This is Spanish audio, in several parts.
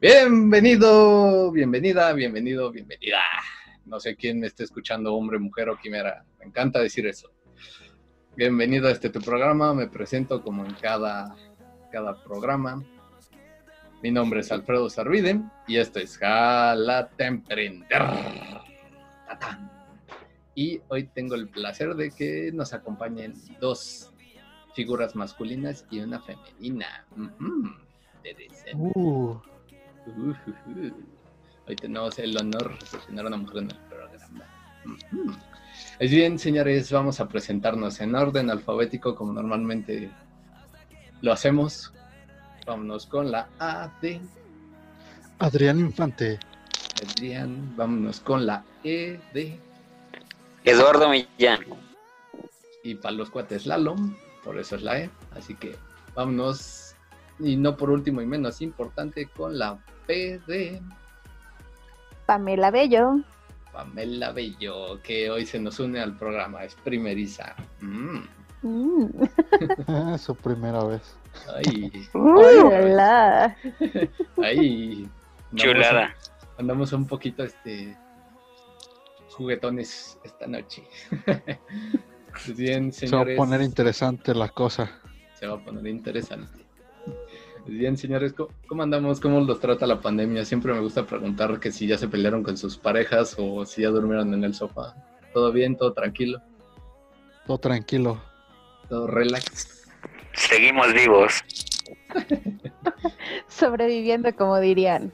Bienvenido, bienvenida, bienvenido, bienvenida. No sé quién me esté escuchando, hombre, mujer o quimera. Me encanta decir eso. Bienvenido a este tu programa. Me presento como en cada, cada programa. Mi nombre es Alfredo Sarvide y esto es Jala Emprender. Y hoy tengo el placer de que nos acompañen dos figuras masculinas y una femenina. Hoy tenemos el honor de tener a una mujer en el programa. Es bien, señores, vamos a presentarnos en orden alfabético como normalmente lo hacemos. Vámonos con la A de Adrián Infante. Adrián, vámonos con la E de Eduardo Millán. Y para los cuates Lalom, por eso es la E. Así que vámonos, y no por último y menos importante, con la de Pamela Bello. Pamela Bello, que hoy se nos une al programa, es primeriza. Mm. Mm. su primera vez. Ay, hola. Ay, chulada. Andamos un poquito este juguetones esta noche. Bien, señores. Se va a poner interesante la cosa. Se va a poner interesante. Bien, señores, ¿cómo andamos? ¿Cómo los trata la pandemia? Siempre me gusta preguntar que si ya se pelearon con sus parejas o si ya durmieron en el sofá. ¿Todo bien? ¿Todo tranquilo? Todo tranquilo. ¿Todo relax? Seguimos vivos. Sobreviviendo, como dirían.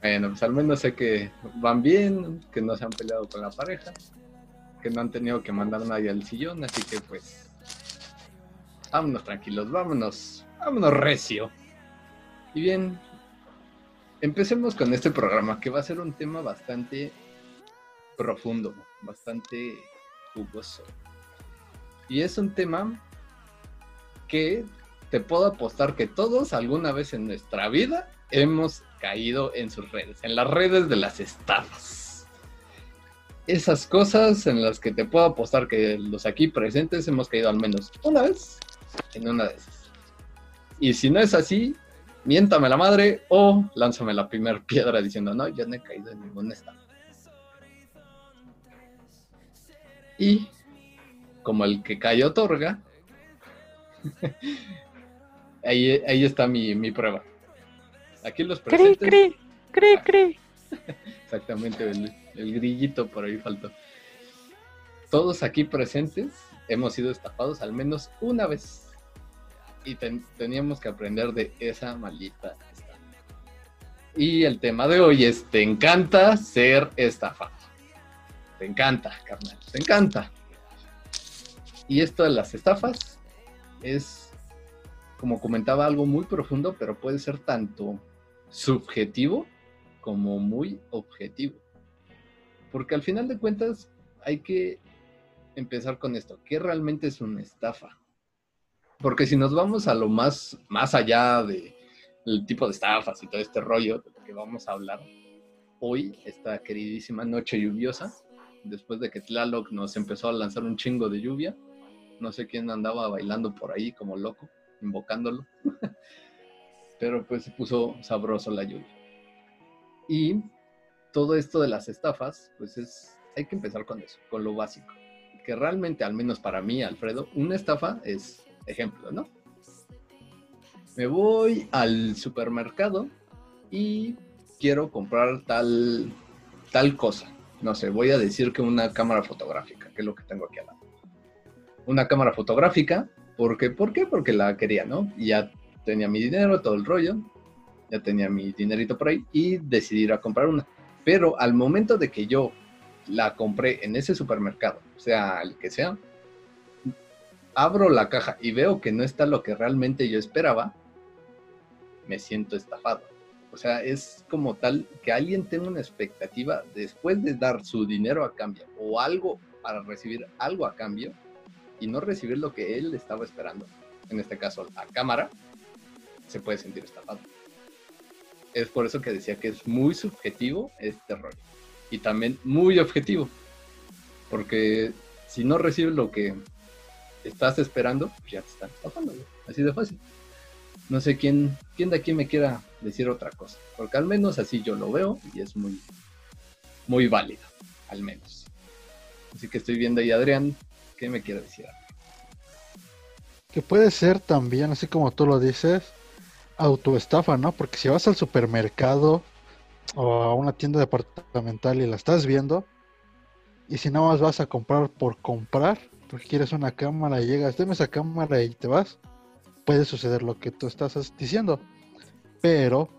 Bueno, pues al menos sé que van bien, que no se han peleado con la pareja, que no han tenido que mandar nadie al sillón, así que pues vámonos tranquilos, vámonos Vámonos recio. Y bien, empecemos con este programa que va a ser un tema bastante profundo, bastante jugoso. Y es un tema que te puedo apostar que todos alguna vez en nuestra vida hemos caído en sus redes, en las redes de las estafas. Esas cosas en las que te puedo apostar que los aquí presentes hemos caído al menos una vez en una de esas. Y si no es así, miéntame la madre o lánzame la primera piedra diciendo, no, yo no he caído en ningún estado. Y como el que cayó otorga, ahí, ahí está mi, prueba. Aquí los presentes. Cri, cri, cri, Exactamente, el, el grillito por ahí faltó. Todos aquí presentes hemos sido estafados al menos una vez y teníamos que aprender de esa maldita estafa. Y el tema de hoy es, te encanta ser estafado. Te encanta, carnal, te encanta. Y esto de las estafas es, como comentaba, algo muy profundo, pero puede ser tanto subjetivo como muy objetivo. Porque al final de cuentas hay que empezar con esto. ¿Qué realmente es una estafa? Porque si nos vamos a lo más, más allá de, del tipo de estafas y todo este rollo de lo que vamos a hablar hoy, esta queridísima noche lluviosa, después de que Tlaloc nos empezó a lanzar un chingo de lluvia, no sé quién andaba bailando por ahí como loco, invocándolo, pero pues se puso sabroso la lluvia. Y todo esto de las estafas, pues es, hay que empezar con eso, con lo básico. Que realmente, al menos para mí, Alfredo, una estafa es ejemplo, ¿no? Me voy al supermercado y quiero comprar tal, tal cosa. No sé, voy a decir que una cámara fotográfica, que es lo que tengo aquí al lado. Una cámara fotográfica, porque, ¿por qué? Porque la quería, ¿no? Ya tenía mi dinero, todo el rollo, ya tenía mi dinerito por ahí y decidí ir a comprar una. Pero al momento de que yo la compré en ese supermercado, sea el que sea, abro la caja y veo que no está lo que realmente yo esperaba, me siento estafado. O sea, es como tal que alguien tenga una expectativa después de dar su dinero a cambio o algo para recibir algo a cambio y no recibir lo que él estaba esperando, en este caso la cámara, se puede sentir estafado. Es por eso que decía que es muy subjetivo este rollo y también muy objetivo, porque si no recibes lo que estás esperando, pues ya te están estafando, así de fácil. No sé quién, quién de aquí me quiera decir otra cosa, porque al menos así yo lo veo y es muy, muy válido, al menos. Así que estoy viendo ahí Adrián, ¿qué me quiere decir? Que puede ser también, así como tú lo dices, autoestafa, ¿no? Porque si vas al supermercado o a una tienda departamental y la estás viendo, y si nada más vas a comprar por comprar, porque quieres una cámara y llegas, deme esa cámara y te vas, puede suceder lo que tú estás diciendo. Pero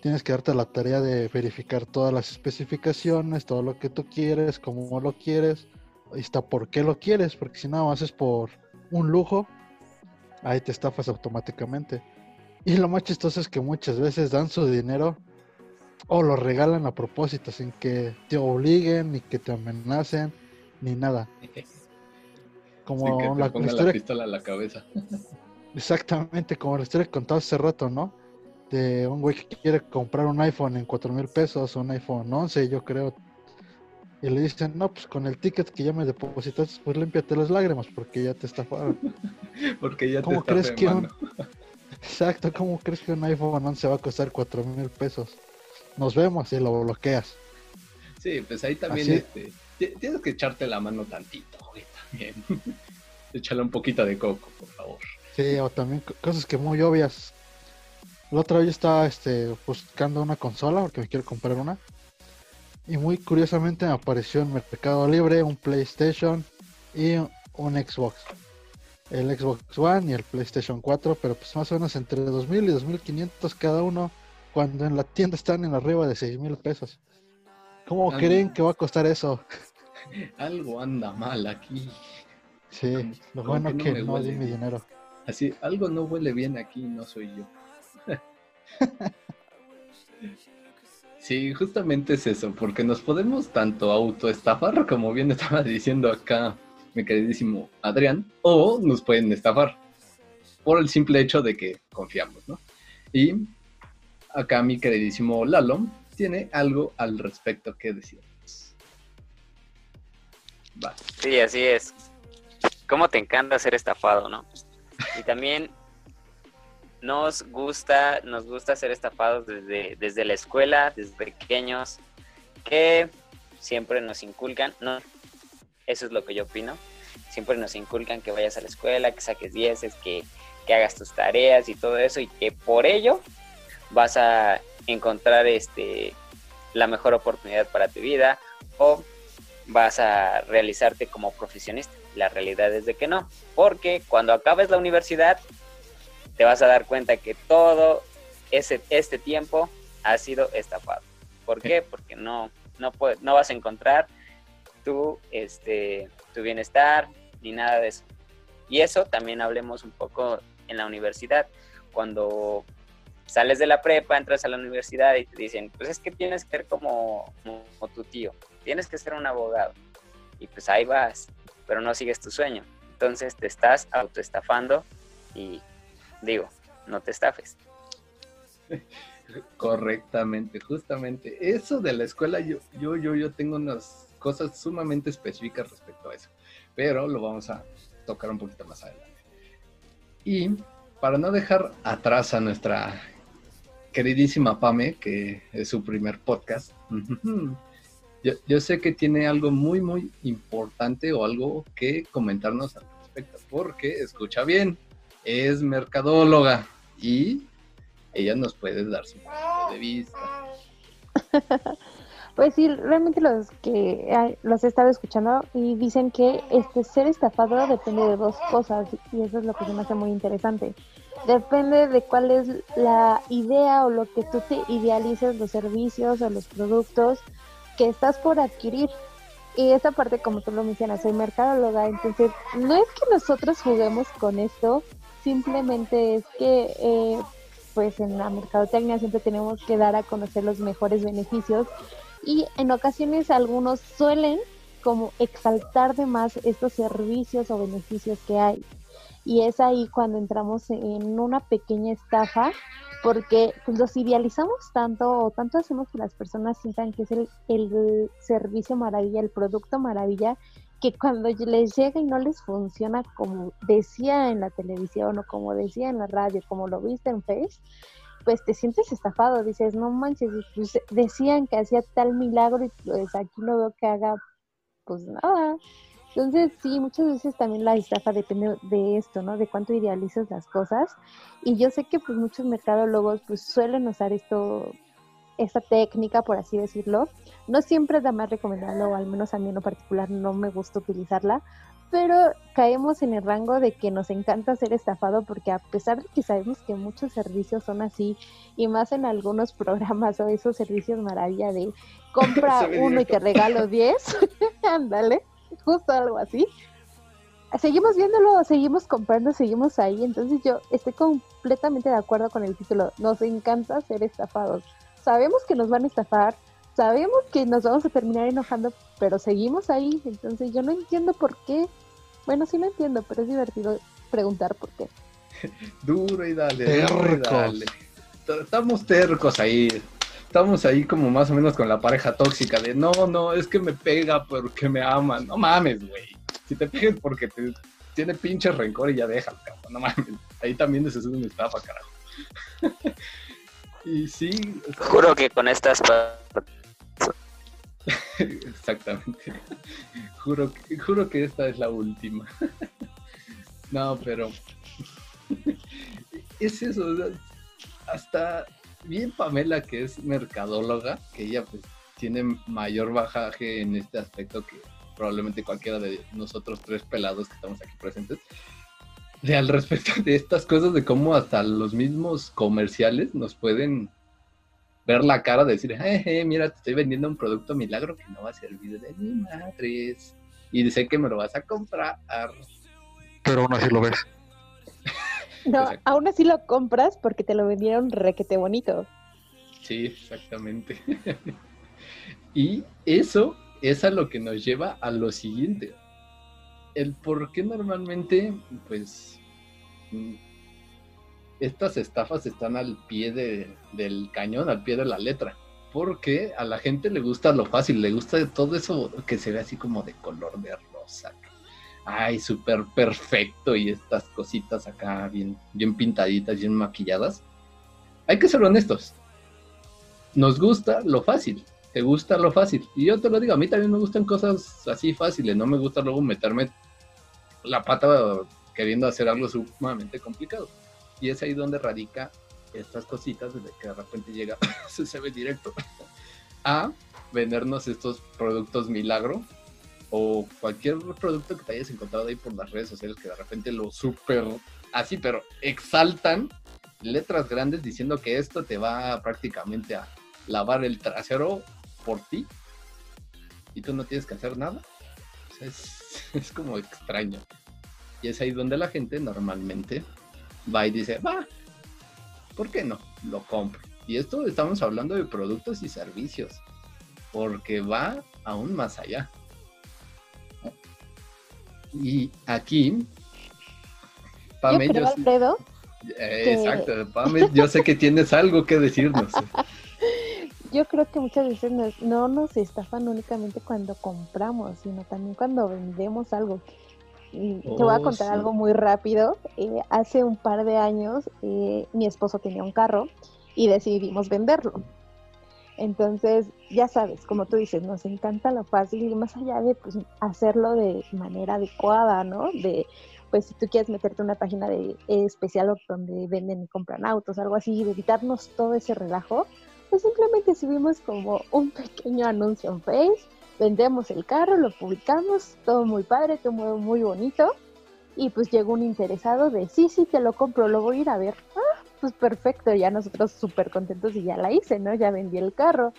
tienes que darte la tarea de verificar todas las especificaciones, todo lo que tú quieres, cómo lo quieres, y hasta por qué lo quieres, porque si nada más es por un lujo, ahí te estafas automáticamente. Y lo más chistoso es que muchas veces dan su dinero o lo regalan a propósito, sin que te obliguen, ni que te amenacen, ni nada. Como que la, la pistola a la cabeza. Exactamente, como la historia que contaba hace rato, ¿no? De un güey que quiere comprar un iPhone en cuatro mil pesos, un iPhone 11, yo creo. Y le dicen, no, pues con el ticket que ya me depositaste, pues límpiate las lágrimas porque ya te estafaron. porque ya ¿Cómo te crees que un... Exacto, ¿cómo crees que un iPhone 11 va a costar cuatro mil pesos? Nos vemos y lo bloqueas. Sí, pues ahí también este, tienes que echarte la mano tantito, güey, también. Échale un poquito de coco, por favor. Sí, o también cosas que muy obvias. La otra vez estaba este, buscando una consola porque me quiero comprar una. Y muy curiosamente me apareció en Mercado Libre un PlayStation y un Xbox. El Xbox One y el PlayStation 4, pero pues más o menos entre 2000 y 2500 cada uno, cuando en la tienda están en arriba de 6000 pesos. ¿Cómo creen que va a costar eso? Algo anda mal aquí. Sí, lo bueno que no, que no mi dinero. Así, algo no huele bien aquí, no soy yo. sí, justamente es eso, porque nos podemos tanto autoestafar, como bien estaba diciendo acá mi queridísimo Adrián, o nos pueden estafar por el simple hecho de que confiamos, ¿no? Y acá mi queridísimo Lalo tiene algo al respecto que decir. Sí, así es. ¿Cómo te encanta ser estafado, no? Y también nos gusta, nos gusta ser estafados desde, desde la escuela, desde pequeños, que siempre nos inculcan, no, eso es lo que yo opino, siempre nos inculcan que vayas a la escuela, que saques dieces, que, que hagas tus tareas y todo eso, y que por ello vas a encontrar este la mejor oportunidad para tu vida o vas a realizarte como profesionista. La realidad es de que no, porque cuando acabes la universidad te vas a dar cuenta que todo ese, este tiempo ha sido estafado. ¿Por qué? Porque no, no, no vas a encontrar tu, este, tu bienestar ni nada de eso. Y eso también hablemos un poco en la universidad. Cuando sales de la prepa, entras a la universidad y te dicen, pues es que tienes que ser como, como tu tío, tienes que ser un abogado. Y pues ahí vas, pero no sigues tu sueño. Entonces te estás autoestafando y digo, no te estafes. Correctamente, justamente. Eso de la escuela, yo, yo, yo, yo tengo unas cosas sumamente específicas respecto a eso, pero lo vamos a tocar un poquito más adelante. Y para no dejar atrás a nuestra queridísima Pame, que es su primer podcast, yo, sé que tiene algo muy, muy importante o algo que comentarnos al respecto, porque escucha bien, es mercadóloga y ella nos puede dar su punto de vista. Pues sí, realmente los que los he estado escuchando y dicen que este ser estafado depende de dos cosas y eso es lo que se me hace muy interesante. Depende de cuál es la idea o lo que tú te idealices, los servicios o los productos que estás por adquirir. Y esa parte, como tú lo mencionas, soy mercadóloga, entonces no es que nosotros juguemos con esto, simplemente es que eh, pues en la mercadotecnia siempre tenemos que dar a conocer los mejores beneficios y en ocasiones algunos suelen como exaltar de más estos servicios o beneficios que hay. Y es ahí cuando entramos en una pequeña estafa porque pues, los idealizamos tanto o tanto hacemos que las personas sientan que es el, el servicio maravilla, el producto maravilla, que cuando les llega y no les funciona como decía en la televisión o como decía en la radio, como lo viste en Face, pues te sientes estafado, dices, no manches, pues decían que hacía tal milagro y pues aquí no veo que haga pues nada. Entonces, sí, muchas veces también la estafa depende de esto, ¿no? De cuánto idealizas las cosas. Y yo sé que pues muchos mercadólogos pues suelen usar esto, esta técnica, por así decirlo. No siempre es la más recomendable, o al menos a mí en lo particular no me gusta utilizarla, pero caemos en el rango de que nos encanta ser estafado porque a pesar de que sabemos que muchos servicios son así, y más en algunos programas o esos servicios maravilla de compra uno y te regalo diez, ándale justo algo así. Seguimos viéndolo, seguimos comprando, seguimos ahí. Entonces yo estoy completamente de acuerdo con el título. Nos encanta ser estafados. Sabemos que nos van a estafar, sabemos que nos vamos a terminar enojando, pero seguimos ahí. Entonces yo no entiendo por qué. Bueno, sí lo entiendo, pero es divertido preguntar por qué. duro y dale, duro y dale. Estamos tercos ahí estamos ahí como más o menos con la pareja tóxica de no, no, es que me pega porque me ama. No mames, güey. Si te pegas porque te tiene pinche rencor y ya déjalo, cabrón. No mames. Ahí también se sube una estafa, carajo. y sí. Juro que con estas. Exactamente. Juro, juro que esta es la última. no, pero. es eso. Hasta bien Pamela, que es mercadóloga, que ella pues tiene mayor bajaje en este aspecto que probablemente cualquiera de nosotros tres pelados que estamos aquí presentes, de al respecto de estas cosas, de cómo hasta los mismos comerciales nos pueden ver la cara de decir, eh, mira, te estoy vendiendo un producto milagro que no va a servir de mi madres. Y dice que me lo vas a comprar. Pero aún así lo ves. No, aún así lo compras porque te lo vendieron requete bonito. Sí, exactamente. y eso es a lo que nos lleva a lo siguiente. El por qué normalmente, pues, mm, estas estafas están al pie del cañón, al pie de la letra. Porque a la gente le gusta lo fácil, le gusta todo eso que se ve así como de color de rosa, ay, súper perfecto y estas cositas acá bien, bien pintaditas, bien maquilladas. Hay que ser honestos. Nos gusta lo fácil, te gusta lo fácil. Y yo te lo digo, a mí también me gustan cosas así fáciles, no me gusta luego meterme la pata queriendo hacer algo sumamente complicado. Y es ahí donde radica estas cositas desde que de repente llega, se ve directo, a vendernos estos productos milagro o cualquier producto que te hayas encontrado ahí por las redes sociales que de repente lo super así, pero exaltan letras grandes diciendo que esto te va prácticamente a lavar el trasero por ti y tú no tienes que hacer nada. es, como extraño. Y es ahí donde la gente normalmente va y dice, va, ¿por qué no? Lo compro. Y esto estamos hablando de productos y servicios, porque va aún más allá. Y aquí, Pame, yo, Alfredo, eh, exacto, Pame, yo sé que tienes algo que decirnos. yo creo que muchas veces no nos estafan únicamente cuando compramos, sino también cuando vendemos algo. Y te voy a oh, contar algo muy rápido. Eh, hace un par de años eh, mi esposo tenía un carro y decidimos venderlo. Entonces, ya sabes, como tú dices, nos encanta lo fácil y más allá de pues, hacerlo de manera adecuada, ¿no? De, pues si tú quieres meterte en una página de especial donde venden y compran autos, algo así, y evitarnos todo ese relajo, pues simplemente subimos como un pequeño anuncio en Face, vendemos el carro, lo publicamos, todo muy padre, todo muy bonito, y pues llegó un interesado de, sí, sí, te lo compro, lo voy a ir a ver. Ah, pues perfecto, ya nosotros súper contentos y ya la hice, ¿no? Ya vendí el carro.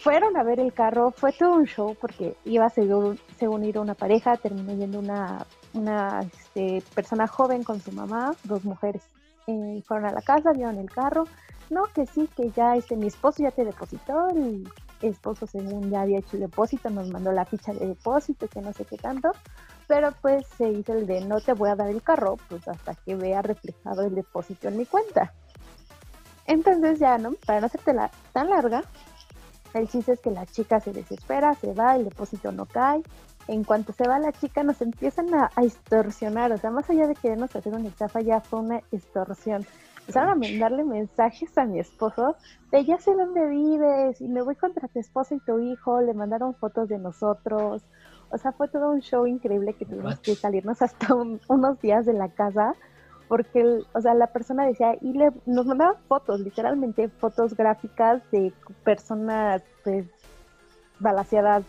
Fueron a ver el carro, fue todo un show porque iba a según, según ir una pareja, terminó yendo una, una este, persona joven con su mamá, dos mujeres. Fueron a la casa, vieron el carro, no, que sí, que ya este, mi esposo ya te depositó, el esposo según ya había hecho el depósito, nos mandó la ficha de depósito, que no sé qué tanto pero pues se hizo el de no te voy a dar el carro, pues hasta que vea reflejado el depósito en mi cuenta. Entonces ya, ¿no? Para no hacerte la, tan larga, el chiste es que la chica se desespera, se va, el depósito no cae, en cuanto se va la chica nos empiezan a, a extorsionar, o sea, más allá de querernos hacer una estafa, ya fue una extorsión. Empezaron a mandarle mensajes a mi esposo de ya sé dónde vives y me voy contra tu esposa y tu hijo, le mandaron fotos de nosotros, o sea, fue todo un show increíble que tuvimos que salirnos hasta un- unos días de la casa porque, el- o sea, la persona decía, y le, nos mandaban fotos, literalmente fotos gráficas de personas, pues, balaseadas,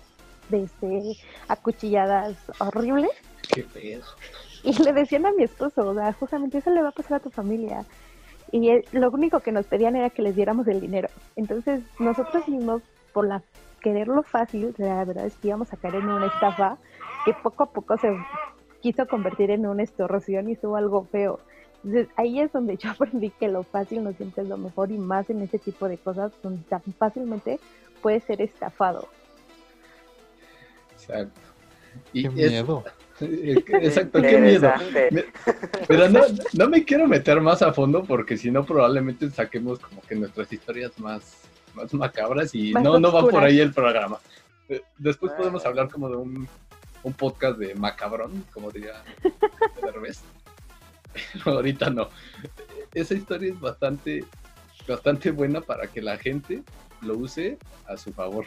este, acuchilladas, horribles. Qué pedo. Y le decían a mi esposo, o sea, justamente eso le va a pasar a tu familia. Y él- lo único que nos pedían era que les diéramos el dinero. Entonces, nosotros mismos, por la quererlo fácil, la verdad es que íbamos a caer en una estafa que poco a poco se quiso convertir en una extorsión y estuvo algo feo. Entonces, ahí es donde yo aprendí que lo fácil no siempre es lo mejor y más en ese tipo de cosas donde tan fácilmente puede ser estafado. Exacto. Y Qué es- miedo. Exacto, qué miedo. Pero no, no me quiero meter más a fondo porque si no probablemente saquemos como que nuestras historias más, más macabras y Más no, no va por ahí el programa. Eh, Después podemos hablar como de un, un podcast de macabrón, como diría Derbez. Pero ahorita no. Esa historia es bastante, bastante buena para que la gente lo use a su favor.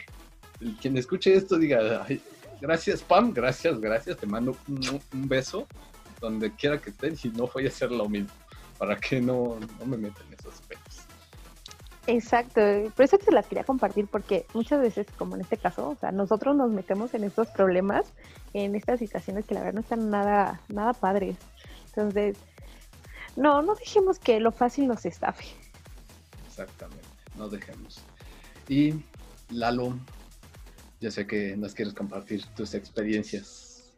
El Quien escuche esto diga, "Ay, gracias Pam, gracias, gracias, te mando un, un beso donde quiera que estén, si no voy a hacer lo mismo, para que no, no me metan esos. Exacto, por eso te las quería compartir porque muchas veces, como en este caso, o sea, nosotros nos metemos en estos problemas, en estas situaciones que la verdad no están nada, nada padres. Entonces, no, no dejemos que lo fácil nos estafe. Exactamente, no dejemos. Y Lalo, yo sé que nos quieres compartir tus experiencias.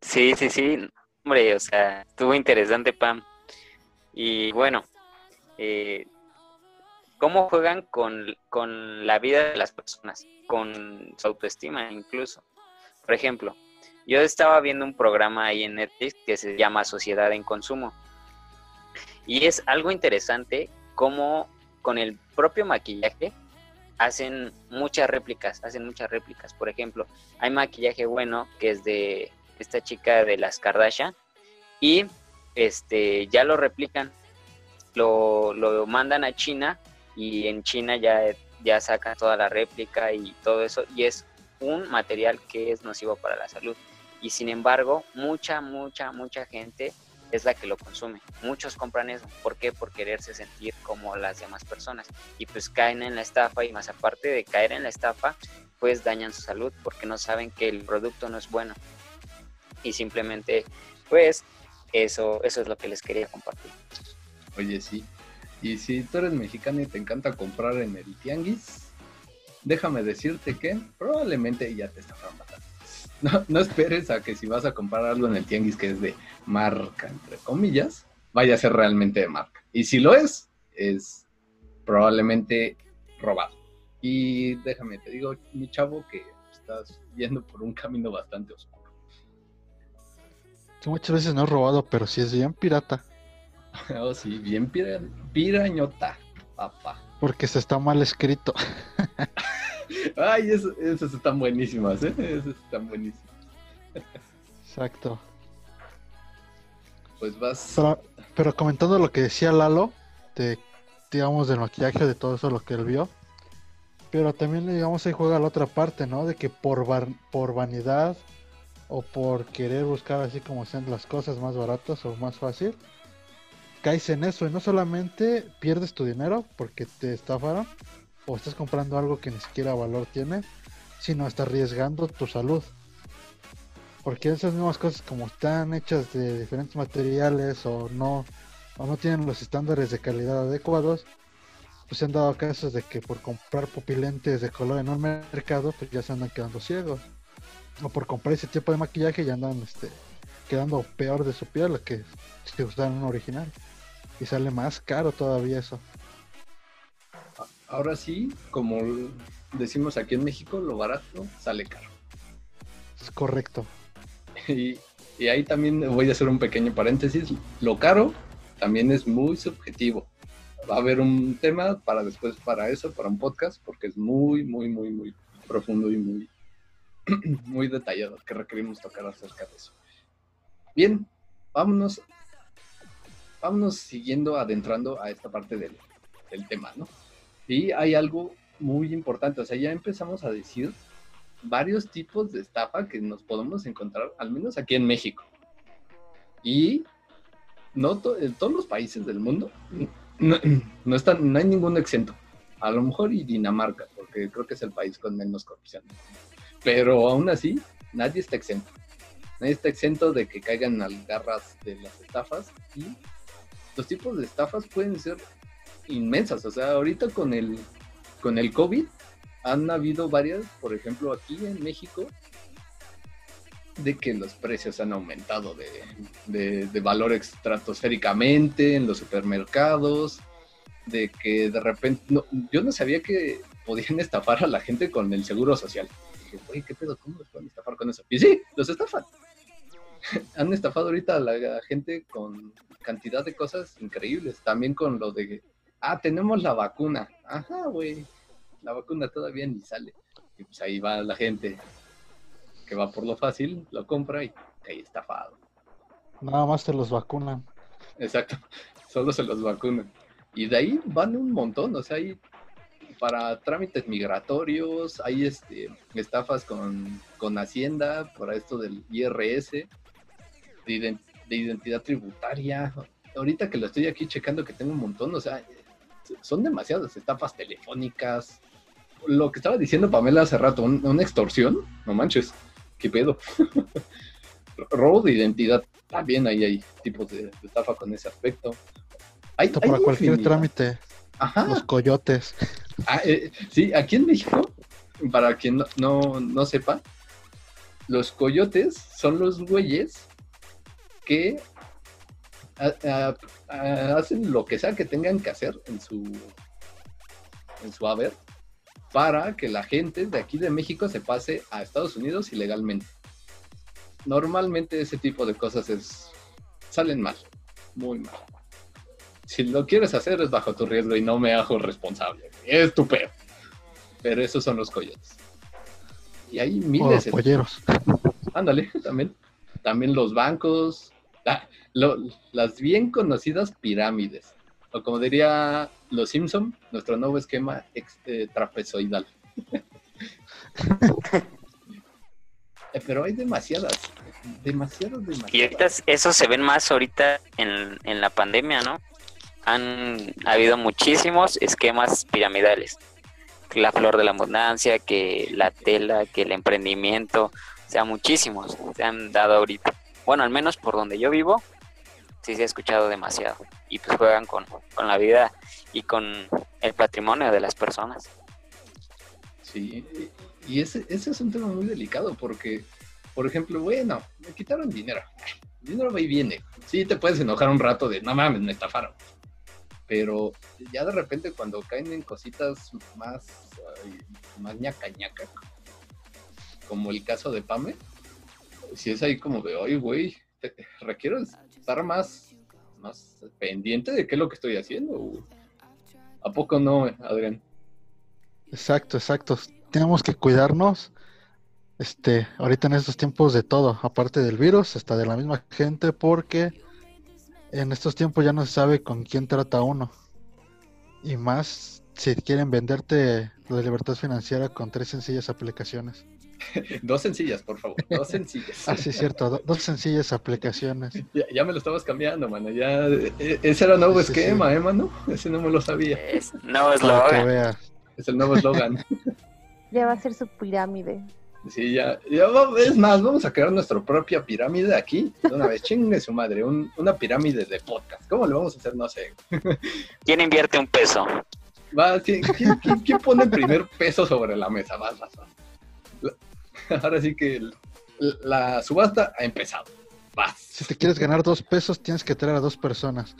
Sí, sí, sí. Hombre, o sea, estuvo interesante, Pam. Y bueno, eh, ¿cómo juegan con, con la vida de las personas? Con su autoestima incluso. Por ejemplo, yo estaba viendo un programa ahí en Netflix que se llama Sociedad en Consumo. Y es algo interesante cómo con el propio maquillaje hacen muchas réplicas, hacen muchas réplicas. Por ejemplo, hay maquillaje bueno que es de esta chica de las Kardashian y este ya lo replican, lo, lo mandan a China y en China ya, ya sacan toda la réplica y todo eso y es un material que es nocivo para la salud y sin embargo mucha, mucha, mucha gente es la que lo consume. Muchos compran eso. ¿Por qué? Por quererse sentir como las demás personas. Y pues caen en la estafa y más aparte de caer en la estafa, pues dañan su salud porque no saben que el producto no es bueno. Y simplemente, pues, eso, eso es lo que les quería compartir. Oye, sí. Y si tú eres mexicano y te encanta comprar en el tianguis, déjame decirte que probablemente ya te estafaron bastante. No, no esperes a que si vas a comprar algo en el tianguis que es de marca, entre comillas, vaya a ser realmente de marca. Y si lo es, es probablemente robado. Y déjame, te digo, mi chavo, que estás yendo por un camino bastante oscuro. Muchas veces no es robado, pero sí es bien pirata. Oh, sí, bien pira- pirañota, papá. Porque se está mal escrito. Ay, eso- esas están buenísimas, ¿eh? Esas están buenísimas. Exacto. Pues vas. Pero, pero comentando lo que decía Lalo, de, digamos, del maquillaje, de todo eso, lo que él vio. Pero también, digamos, ahí juega la otra parte, ¿no? De que por, var- por vanidad o por querer buscar así como sean las cosas más baratas o más fácil, caes en eso y no solamente pierdes tu dinero porque te estafaron o estás comprando algo que ni siquiera valor tiene, sino estás arriesgando tu salud. Porque esas mismas cosas como están hechas de diferentes materiales o no, o no tienen los estándares de calidad adecuados, pues se han dado casos de que por comprar pupilentes de color en un mercado, pues ya se andan quedando ciegos. O por comprar ese tipo de maquillaje ya andan este, quedando peor de su piel que si usaran un original. Y sale más caro todavía eso. Ahora sí, como decimos aquí en México, lo barato sale caro. Es correcto. Y, y ahí también voy a hacer un pequeño paréntesis. Lo caro también es muy subjetivo. Va a haber un tema para después, para eso, para un podcast, porque es muy, muy, muy, muy profundo y muy, muy detallado que requerimos tocar acerca de eso. Bien, vámonos, vámonos siguiendo adentrando a esta parte del, tema, ¿no? Y hay algo muy importante, o sea, ya empezamos a decir varios tipos de estafa que nos podemos encontrar, al menos aquí en México. Y no en todos los países del mundo no, están, no hay ningún exento. A lo mejor y Dinamarca, porque creo que es el país con menos corrupción. Pero aún así, nadie está exento. Nadie está exento de que caigan las garras de las estafas y los tipos de estafas pueden ser inmensas. O sea, ahorita con el, con el COVID han habido varias, por ejemplo, aquí en México, de que los precios han aumentado de, de, valor estratosféricamente en los supermercados, de que de repente, no, yo no sabía que podían estafar a la gente con el seguro social. dije, oye, ¿qué pedo? ¿Cómo los pueden estafar con eso? Y sí, los estafan. Han estafado ahorita a la gente con cantidad de cosas increíbles. También con lo de, ah, tenemos la vacuna. Ajá, güey, la vacuna todavía ni sale. Y pues ahí va la gente que va por lo fácil, lo compra y ahí estafado. Nada más se los vacunan. Exacto, solo se los vacunan. Y de ahí van un montón, o sea, hay para trámites migratorios, hay este, estafas con, con Hacienda, para esto del IRS, de, de, identidad tributaria. Ahorita que lo estoy aquí checando que tengo un montón, o sea, son demasiadas estafas telefónicas. Lo que estaba diciendo Pamela hace rato, una extorsión, no manches, qué pedo. Robo de identidad, también ahí hay tipos de, estafa con ese aspecto. Hay, para cualquier trámite. Los coyotes. Ah, eh, sí, aquí en México, para quien no, no, sepa, los coyotes son los güeyes que hacen lo que sea que tengan que hacer en su en su haber para que la gente de aquí de México se pase a Estados Unidos ilegalmente. Normalmente ese tipo de cosas es salen mal, muy mal. Si lo quieres hacer es bajo tu riesgo y no me hago responsable. Es tu peor. Pero esos son los coyotes. Y hay miles de polleros. Ándale, también. También los bancos, las bien conocidas pirámides, o como diría los Simpson, nuestro nuevo esquema eh, trapezoidal. Eh, pero hay demasiadas, demasiadas, demasiadas. Y ahorita eso se ven más ahorita en, en la pandemia, ¿no? Han habido muchísimos esquemas piramidales. La flor de la abundancia, que la tela, que el emprendimiento, o sea, muchísimos se han dado ahorita bueno, al menos por donde yo vivo, sí se ha escuchado demasiado. Y pues juegan con, la vida y con el patrimonio de las personas. Sí, y ese, ese es un tema muy delicado porque, por ejemplo, bueno, me quitaron dinero. Dinero va y viene. Sí, te puedes enojar un rato de, no mames, me estafaron. Pero ya de repente cuando caen en cositas más, más ñaca ñaca, como el caso de Pame, si es ahí como de, oye, güey, requiero estar más, más pendiente de qué es lo que estoy haciendo. ¿A poco no, Adrián? Exacto, exacto. Tenemos que cuidarnos. Este, ahorita en estos tiempos de todo, aparte del virus, hasta de la misma gente, porque en estos tiempos ya no se sabe con quién trata uno. Y más si quieren venderte la libertad financiera con tres sencillas aplicaciones. dos sencillas, por favor, dos sencillas. Ah, sí, cierto, dos sencillas aplicaciones. Ya, me lo estabas cambiando, mano. Ya, e, ese era el nuevo esquema, ¿eh, mano? Ese no me lo sabía. Es nuevo eslogan. Es el nuevo eslogan. Ya va a ser su pirámide. Sí, ya, ya es más, vamos a crear nuestra propia pirámide aquí, de una vez, chingue su madre, una pirámide de podcast. ¿Cómo le vamos a hacer? No sé. ¿Quién invierte un peso? Va, ¿quién, pone el primer peso sobre la mesa? Vas, vas, vas. ahora sí que la subasta ha empezado. Vas. Si te quieres ganar dos pesos, tienes que traer a dos personas.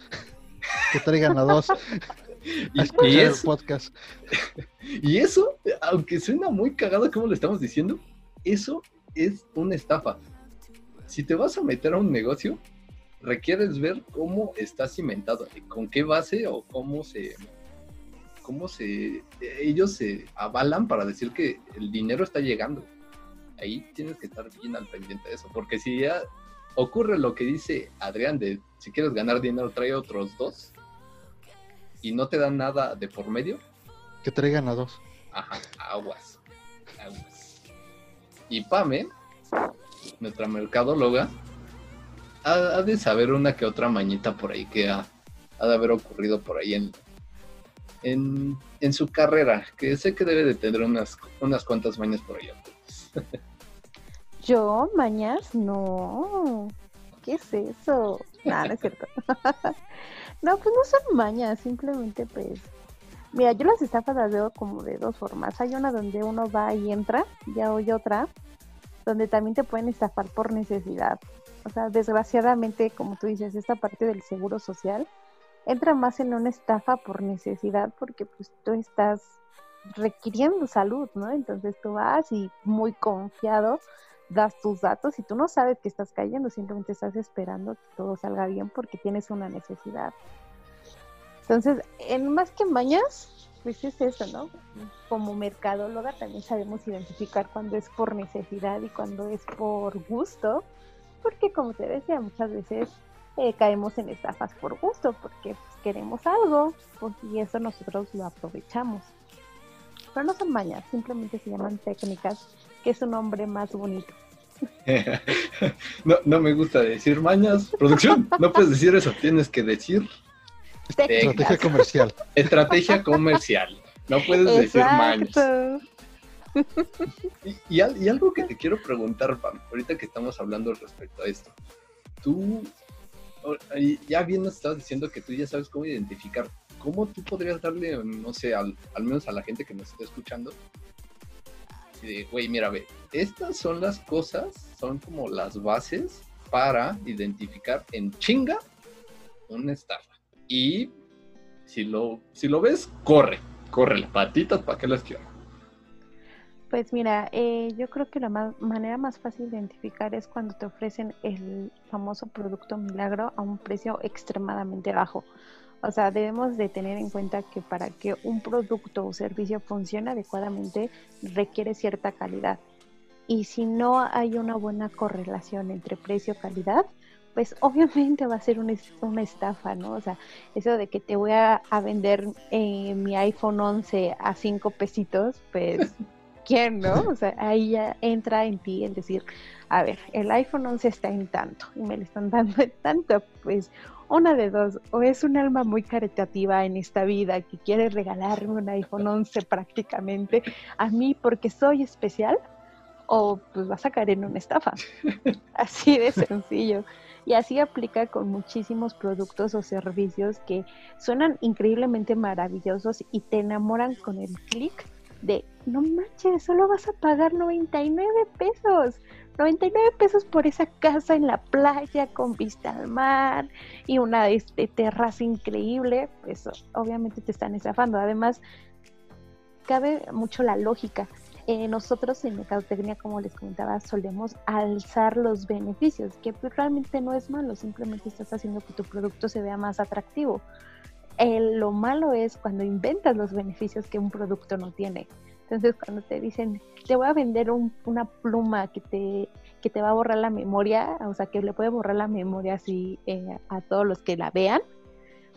que traigan a dos. y, eso, podcast. y eso, aunque suena muy cagado como lo estamos diciendo, eso es una estafa. Si te vas a meter a un negocio, requieres ver cómo está cimentado, con qué base o cómo se cómo se ellos se avalan para decir que el dinero está llegando ahí tienes que estar bien al pendiente de eso, porque si ya ocurre lo que dice Adrián de si quieres ganar dinero trae otros dos y no te dan nada de por medio, Que traigan a dos. ajá, aguas, aguas. Y Pame, nuestra mercadóloga, ha, ha de saber una que otra mañita por ahí que ha, ha de haber ocurrido por ahí en, en, en su carrera, que sé que debe de tener unas, unas cuantas mañas por ahí. Yo, mañas, no. ¿Qué es eso? Nada, no es cierto. no, pues no son mañas, simplemente pues. Mira, yo las estafas las veo como de dos formas. Hay una donde uno va y entra, ya hay otra, donde también te pueden estafar por necesidad. O sea, desgraciadamente, como tú dices, esta parte del seguro social entra más en una estafa por necesidad, porque pues tú estás requiriendo salud, ¿no? Entonces tú vas y muy confiado das tus datos y tú no sabes que estás cayendo, simplemente estás esperando que todo salga bien porque tienes una necesidad. Entonces, en más que mañas, pues es eso, ¿no? Como mercadóloga también sabemos identificar cuando es por necesidad y cuando es por gusto, porque como te decía, muchas veces eh, caemos en estafas por gusto, porque pues, queremos algo pues, y eso nosotros lo aprovechamos. Pero no son mañas, simplemente se llaman técnicas, que es un nombre más bonito. no, no me gusta decir mañas. Producción, no puedes decir eso, tienes que decir Estrategia comercial. estrategia comercial. No puedes decir mañas. Y, y al- y algo que te quiero preguntar, Pam, ahorita que estamos hablando respecto a esto. Tú, ya bien nos estabas diciendo que tú ya sabes cómo identificar. ¿Cómo tú podrías darle, no sé, al, al menos a la gente que nos está escuchando? Así de, güey, mira, ve, estas son las cosas, son como las bases para identificar en chinga una estafa. Y si lo, si lo ves, corre, corre, patitas, ¿para qué las quiero? Pues mira, eh, yo creo que la ma- manera más fácil de identificar es cuando te ofrecen el famoso producto milagro a un precio extremadamente bajo. O sea, debemos de tener en cuenta que para que un producto o servicio funcione adecuadamente requiere cierta calidad. Y si no hay una buena correlación entre precio-calidad, pues obviamente va a ser una, una estafa, ¿no? O sea, eso de que te voy a, a vender eh, mi iPhone 11 a 5 pesitos, pues quién, ¿no? O sea, ahí ya entra en ti el decir, a ver, el iPhone 11 está en tanto y me lo están dando en tanto, pues una de dos, o es un alma muy caritativa en esta vida que quiere regalarme un iPhone 11 prácticamente a mí porque soy especial, o pues vas a caer en una estafa. Así de sencillo. Y así aplica con muchísimos productos o servicios que suenan increíblemente maravillosos y te enamoran con el clic de, no manches, solo vas a pagar 99 pesos. 99 pesos por esa casa en la playa con vista al mar y una este, terraza increíble, pues obviamente te están estafando. Además, cabe mucho la lógica. Eh, nosotros en Mercadotecnia, como les comentaba, solemos alzar los beneficios, que pues, realmente no es malo, simplemente estás haciendo que tu producto se vea más atractivo. Eh, lo malo es cuando inventas los beneficios que un producto no tiene. Entonces, cuando te dicen, te voy a vender un- una pluma que te, que te va a borrar la memoria, o sea, que le puede borrar la memoria así eh, a todos los que la vean,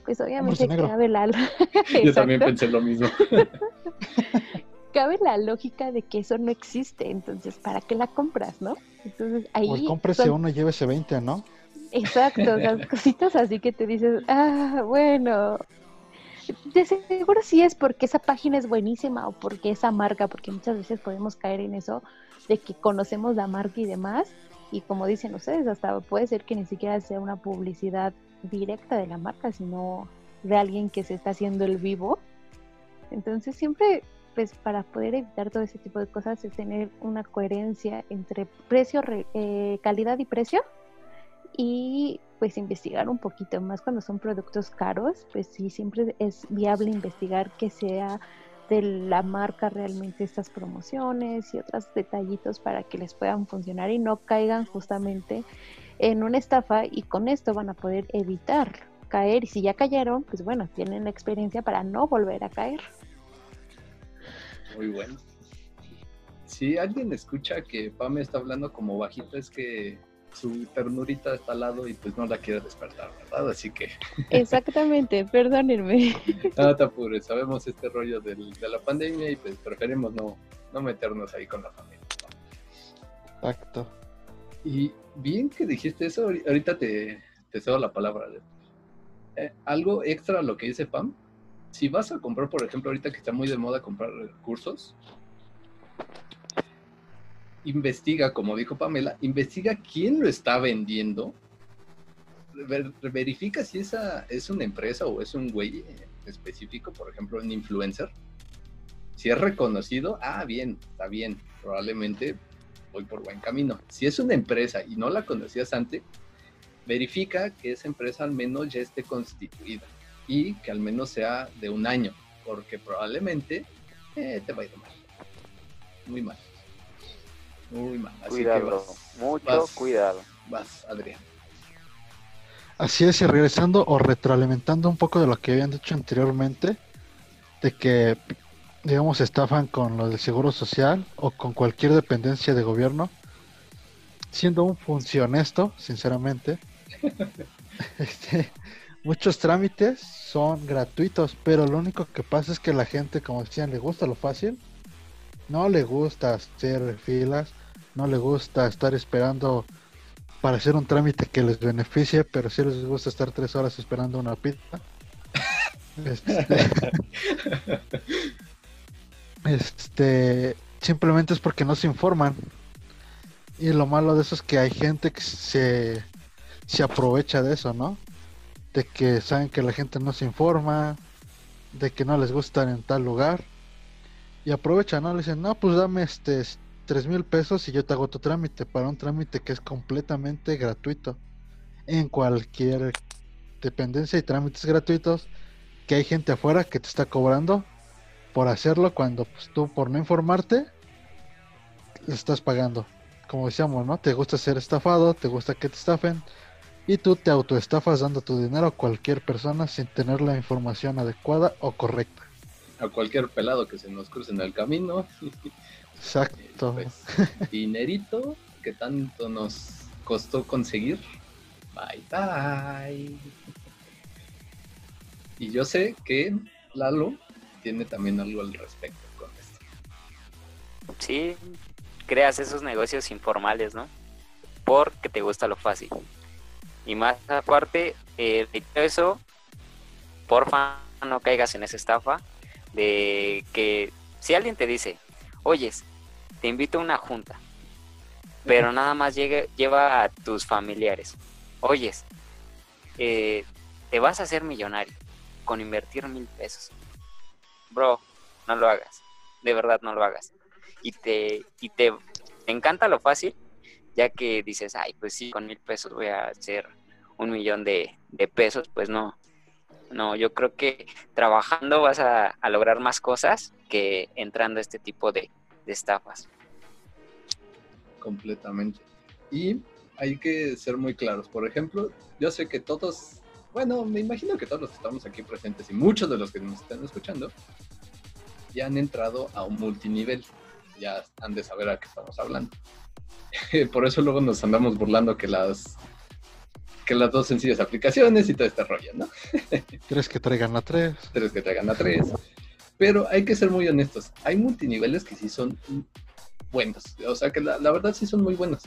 pues obviamente cabe la, Yo también pensé lo mismo. cabe la lógica de que eso no existe, entonces, ¿para qué la compras, no? Entonces, ahí... El cómprese son- uno y llévese 20, ¿no? Exacto, o sea, cositas así que te dices, ah, bueno, de seguro sí es porque esa página es buenísima o porque esa marca, porque muchas veces podemos caer en eso de que conocemos la marca y demás, y como dicen ustedes, hasta puede ser que ni siquiera sea una publicidad directa de la marca, sino de alguien que se está haciendo el vivo. Entonces siempre, pues para poder evitar todo ese tipo de cosas es tener una coherencia entre precio, re- eh, calidad y precio y pues investigar un poquito más cuando son productos caros, pues sí, siempre es viable investigar que sea de la marca realmente estas promociones y otros detallitos para que les puedan funcionar y no caigan justamente en una estafa y con esto van a poder evitar caer y si ya cayeron, pues bueno, tienen la experiencia para no volver a caer. Muy bueno. si alguien escucha que Pame está hablando como bajito, es que su ternurita está al lado y pues no la quiere despertar, ¿verdad? Así que Exactamente, perdónenme. no te apures, sabemos este rollo del- de la pandemia y pues preferimos no, no meternos ahí con la familia. Exacto. Y bien que dijiste eso, ahori- ahorita te, te cedo la palabra. Eh, algo extra a lo que dice Pam, si vas a comprar, por ejemplo, ahorita que está muy de moda comprar cursos, investiga, como dijo Pamela, investiga quién lo está vendiendo, ver- verifica si esa es una empresa o es un güey específico, por ejemplo, un influencer. Si es reconocido, ah, bien, está bien, probablemente voy por buen camino. Si es una empresa y no la conocías antes, verifica que esa empresa al menos ya esté constituida y que al menos sea de un año, porque probablemente eh, te va a ir mal. Muy mal. Muy mal. Así que Cuidado, vas, mucho vas. cuidado. vas, Adrián. Así es, y regresando o retroalimentando un poco de lo que habían dicho anteriormente, de que, digamos, estafan con lo del seguro social o con cualquier dependencia de gobierno, siendo un funcionesto, sinceramente, este, muchos trámites son gratuitos, pero lo único que pasa es que la gente, como decían, le gusta lo fácil, no le gusta hacer filas, no le gusta estar esperando para hacer un trámite que les beneficie, pero sí les gusta estar tres horas esperando una pizza. Este, este, simplemente es porque no se informan. Y lo malo de eso es que hay gente que se, se aprovecha de eso, ¿no? De que saben que la gente no se informa, de que no les gustan en tal lugar. Y aprovechan, ¿no? Le dicen, no, pues dame este tres mil pesos y yo te hago tu trámite para un trámite que es completamente gratuito. En cualquier dependencia y trámites gratuitos que hay gente afuera que te está cobrando por hacerlo cuando pues, tú por no informarte le estás pagando. Como decíamos no te gusta ser estafado te gusta que te estafen y tú te autoestafas dando tu dinero a cualquier persona sin tener la información adecuada o correcta. A cualquier pelado que se nos cruce en el camino, exacto pues, dinerito que tanto nos costó conseguir. Bye bye. Y yo sé que Lalo tiene también algo al respecto con esto. Sí, creas esos negocios informales, ¿no? Porque te gusta lo fácil. Y más aparte, eh, de eso, porfa, no caigas en esa estafa de que si alguien te dice, oyes, te invito a una junta, pero nada más llegue, lleva a tus familiares. Oyes, eh, te vas a hacer millonario con invertir mil pesos. Bro, no lo hagas. De verdad, no lo hagas. Y te, y te, te encanta lo fácil, ya que dices, ay, pues sí, con mil pesos voy a hacer un millón de, de pesos. Pues no. No, yo creo que trabajando vas a, a lograr más cosas que entrando a este tipo de, de estafas. completamente. Y hay que ser muy claros. Por ejemplo, yo sé que todos, bueno, me imagino que todos los que estamos aquí presentes y muchos de los que nos están escuchando ya han entrado a un multinivel. Ya han de saber a qué estamos hablando. Por eso luego nos andamos burlando que las que las dos sencillas aplicaciones y todo este rollo, ¿no? ¿Quieres que traigan la 3? tres que traigan a tres. Pero hay que ser muy honestos. Hay multiniveles que sí son buenos. O sea que la, verdad sí son muy buenos.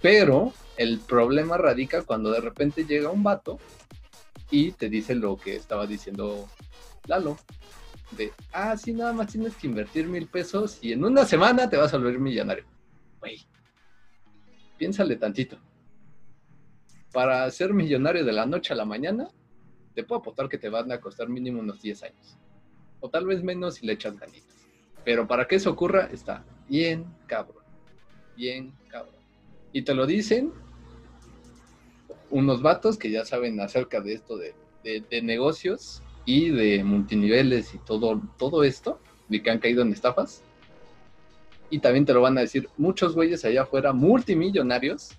Pero el problema radica cuando de repente llega un vato y te dice lo que estaba diciendo Lalo. De, ah, sí, nada más tienes que invertir mil pesos y en una semana te vas a volver millonario. Güey, piénsale tantito. Para ser millonario de la noche a la mañana, te puedo apostar que te van a costar mínimo unos 10 años. O tal vez menos si le echas ganitas. Pero para que eso ocurra, está bien cabrón. Bien cabrón. Y te lo dicen unos vatos que ya saben acerca de esto de, de- negocios y de multiniveles y todo, todo esto, de que han caído en estafas. Y también te lo van a decir muchos güeyes allá afuera, multimillonarios,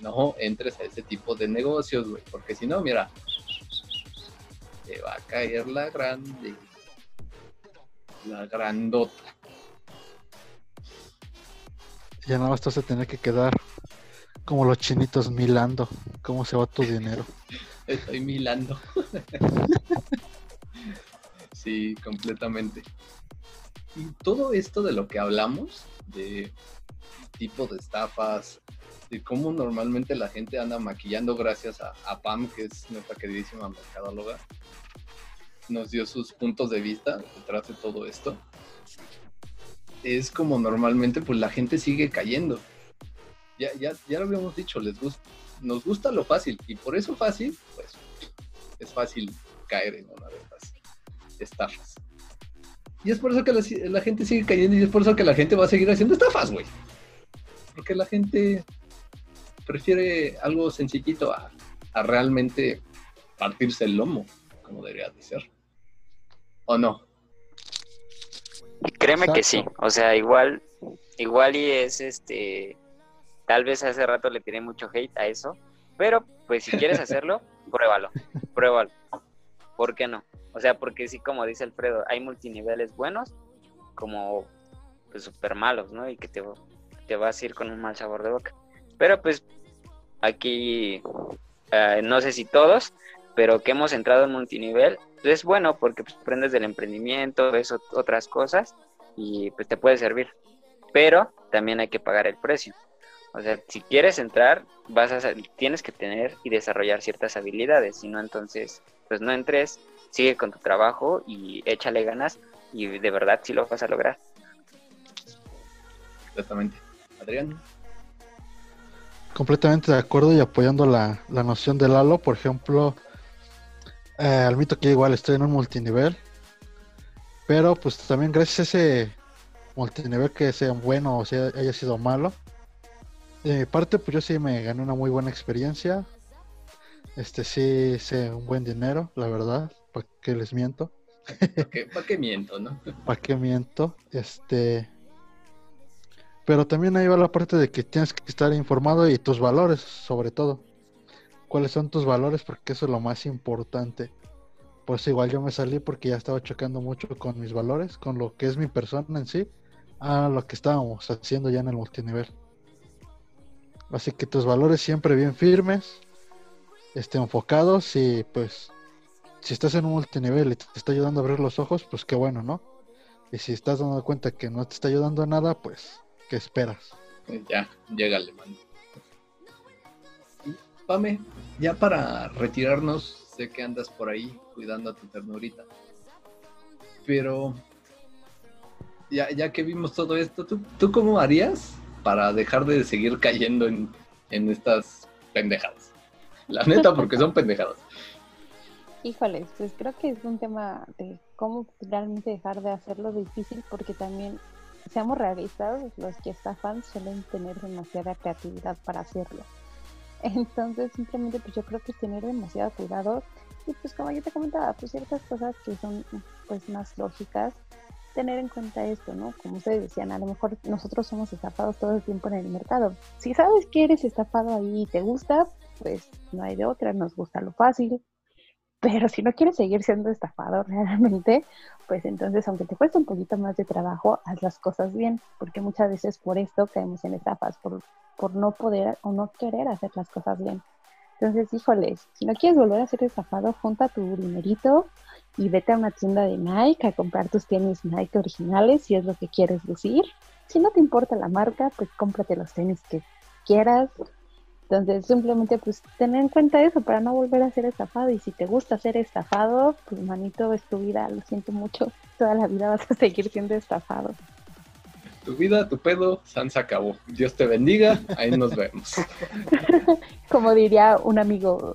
no entres a ese tipo de negocios, güey, porque si no, mira, te va a caer la grande. La grandota. Ya nada más te vas a tener que quedar como los chinitos milando. ¿Cómo se va tu dinero? Estoy milando. sí, completamente. Y todo esto de lo que hablamos, de tipo de estafas, de cómo normalmente la gente anda maquillando gracias a, Pam, que es nuestra queridísima mercadóloga, nos dio sus puntos de vista detrás de todo esto. Es como normalmente pues la gente sigue cayendo. Ya, ya, ya lo habíamos dicho, les gusta, nos gusta lo fácil y por eso fácil, pues es fácil caer en una de estas estafas. Y es por eso que la gente sigue cayendo y es por eso que la gente va a seguir haciendo estafas, güey. Porque la gente prefiere algo sencillito a, a realmente partirse el lomo, como debería de ser. ¿O no? Créeme que sí, o sea, igual, igual y es este, tal vez hace rato le tiré mucho hate a eso, pero pues si quieres hacerlo, pruébalo, pruébalo. ¿Por qué no? O sea, porque sí, como dice Alfredo, hay multiniveles buenos como pues súper malos, ¿no? Y que te, te vas a ir con un mal sabor de boca. Pero pues aquí, eh, no sé si todos, pero que hemos entrado en multinivel, pues es bueno porque pues, aprendes del emprendimiento, ves ot- otras cosas y pues te puede servir. Pero también hay que pagar el precio. O sea, si quieres entrar, vas a, tienes que tener y desarrollar ciertas habilidades, si no entonces, pues no entres, sigue con tu trabajo y échale ganas y de verdad sí lo vas a lograr. Exactamente. Adrián. Completamente de acuerdo y apoyando la, la noción de Lalo, por ejemplo, eh, admito que igual estoy en un multinivel, pero pues también gracias a ese multinivel que sea bueno o sea haya sido malo, de mi parte pues yo sí me gané una muy buena experiencia, este sí hice un buen dinero, la verdad, para que les miento, ¿Para qué, pa' qué miento, no? para qué miento, este... Pero también ahí va la parte de que tienes que estar informado y tus valores, sobre todo. ¿Cuáles son tus valores? Porque eso es lo más importante. Por eso igual yo me salí porque ya estaba chocando mucho con mis valores, con lo que es mi persona en sí, a lo que estábamos haciendo ya en el multinivel. Así que tus valores siempre bien firmes, este, enfocados y pues si estás en un multinivel y te está ayudando a abrir los ojos, pues qué bueno, ¿no? Y si estás dando cuenta que no te está ayudando a nada, pues, ¿qué esperas? Eh, Ya, llégale, mano. Y, Pame, ya para retirarnos, sé que andas por ahí cuidando a tu ternurita. Pero, ya, ya que vimos todo esto, ¿tú, ¿tú cómo harías para dejar de seguir cayendo en, en estas pendejadas? La neta, porque son pendejadas. Híjoles, pues creo que es un tema de cómo realmente dejar de hacerlo difícil porque también, seamos realistas, los que estafan suelen tener demasiada creatividad para hacerlo. Entonces, simplemente pues yo creo que es tener demasiado cuidado y pues como yo te comentaba, pues ciertas cosas que son pues más lógicas, tener en cuenta esto, ¿no? Como ustedes decían, a lo mejor nosotros somos estafados todo el tiempo en el mercado. Si sabes que eres estafado ahí y te gusta, pues no hay de otra, nos gusta lo fácil, pero si no quieres seguir siendo estafado realmente, pues entonces, aunque te cueste un poquito más de trabajo, haz las cosas bien, porque muchas veces por esto caemos en estafas, por, por no poder o no querer hacer las cosas bien. Entonces, híjoles, si no quieres volver a ser estafado, junta tu dinerito y vete a una tienda de Nike a comprar tus tenis Nike originales si es lo que quieres lucir. Si no te importa la marca, pues cómprate los tenis que quieras, entonces, simplemente pues tener en cuenta eso para no volver a ser estafado. Y si te gusta ser estafado, pues manito, es tu vida, lo siento mucho. Toda la vida vas a seguir siendo estafado. Tu vida, tu pedo, San se acabó. Dios te bendiga, ahí nos vemos. Como diría un amigo,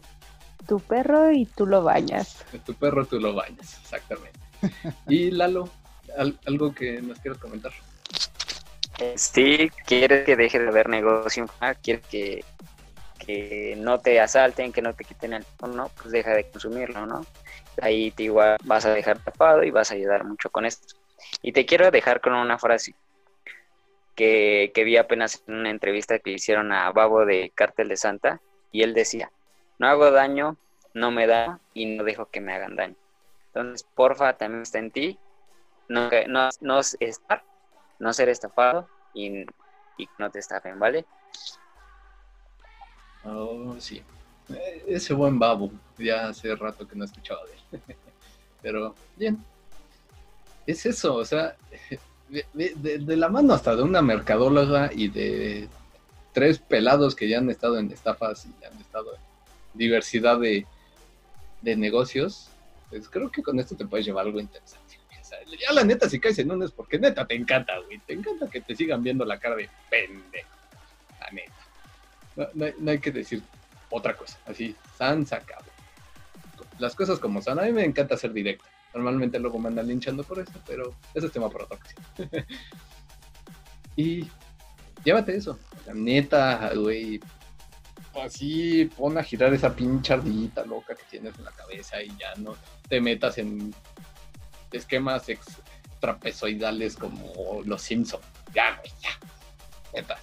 tu perro y tú lo bañas. Tu perro tú lo bañas, exactamente. Y Lalo, al- algo que nos quieras comentar. Si quieres que deje de haber negocio, ah, quieres que, que no te asalten, que no te quiten el no, pues deja de consumirlo, ¿no? Ahí te igual vas a dejar tapado y vas a ayudar mucho con esto. Y te quiero dejar con una frase que, que vi apenas en una entrevista que hicieron a Babo de Cártel de Santa y él decía, no hago daño, no me da y no dejo que me hagan daño. Entonces, porfa, también está en ti, no, no, no estar no ser estafado y y no te estafen, ¿vale? Oh, sí. Eh, Ese buen babo. Ya hace rato que no escuchaba de él. Pero, bien. Es eso, o sea, de, la mano hasta de una mercadóloga y de tres pelados que ya han estado en estafas y han estado en diversidad de, de negocios, pues creo que con esto te puedes llevar algo interesante. ya la neta, si caes en uno es porque neta te encanta, güey. Te encanta que te sigan viendo la cara de pendejo. La neta. No, hay, que decir otra cosa. Así, san sacado. Las cosas como son. A mí me encanta ser directo. Normalmente luego me andan linchando por eso, pero ese es tema para otra y llévate eso. La neta, güey. Así pon a girar esa pinche ardillita loca que tienes en la cabeza y ya no te metas en esquemas trapezoidales como los Simpson. Ya, güey, ya. Neta.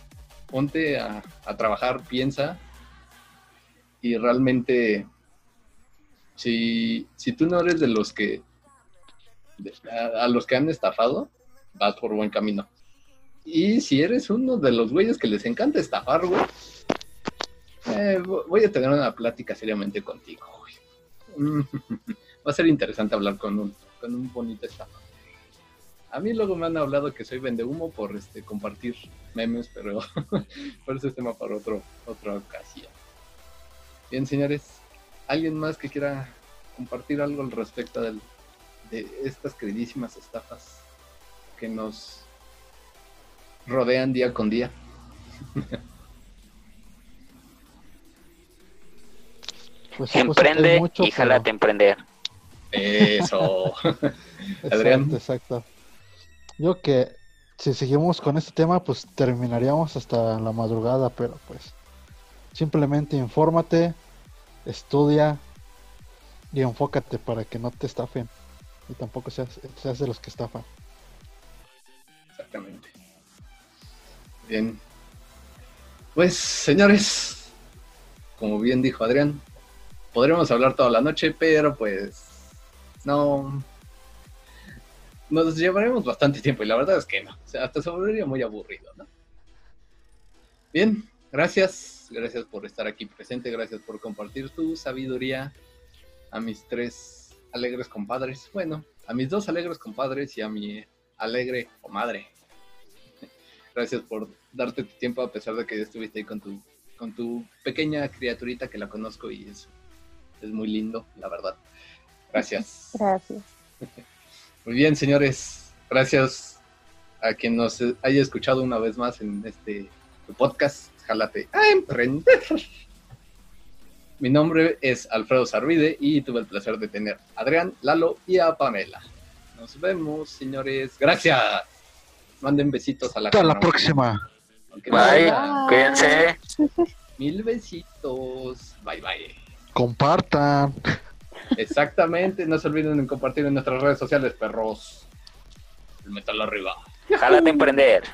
Ponte a, trabajar, piensa y realmente si, si tú no eres de los que a, los que han estafado, vas por buen camino. Y si eres uno de los güeyes que les encanta estafar, güey, eh, vo- voy a tener una plática seriamente contigo. Va a ser interesante hablar con un, con un bonito estafador. A mí luego me han hablado que soy vende humo por este compartir memes, pero por ese es tema para otro, otra ocasión. Bien, señores, ¿alguien más que quiera compartir algo al respecto del- de estas queridísimas estafas que nos rodean día con día? Pues pues, Emprende mucho, y jálate a emprender. Eso. pero- Adrián. Exacto, exacto. Yo que si seguimos con este tema, pues terminaríamos hasta la madrugada, pero pues simplemente infórmate, estudia y enfócate para que no te estafen y tampoco seas, seas de los que estafan. Exactamente. Bien. Pues, señores, como bien dijo Adrián, podremos hablar toda la noche, pero pues no. Nos llevaremos bastante tiempo y la verdad es que no. O sea, hasta se volvería muy aburrido, ¿no? Bien, gracias. Gracias por estar aquí presente, gracias por compartir tu sabiduría a mis tres alegres compadres. Bueno, a mis dos alegres compadres y a mi alegre comadre. Gracias por darte tu tiempo a pesar de que estuviste ahí con tu, con tu pequeña criaturita que la conozco y es, es muy lindo, la verdad. Gracias. Gracias. Muy bien, señores. Gracias a quien nos haya escuchado una vez más en este podcast. Jálate a emprender. Mi nombre es Alfredo Sarvide y tuve el placer de tener a Adrián, Lalo y a Pamela. Nos vemos, señores. Gracias. Manden besitos a la Hasta la próxima. Aunque Bye, cuídense. Mil besitos. Bye, bye. Compartan. Exactamente. No se olviden de compartir en nuestras redes sociales, perros. El metal arriba. Jálate a emprender.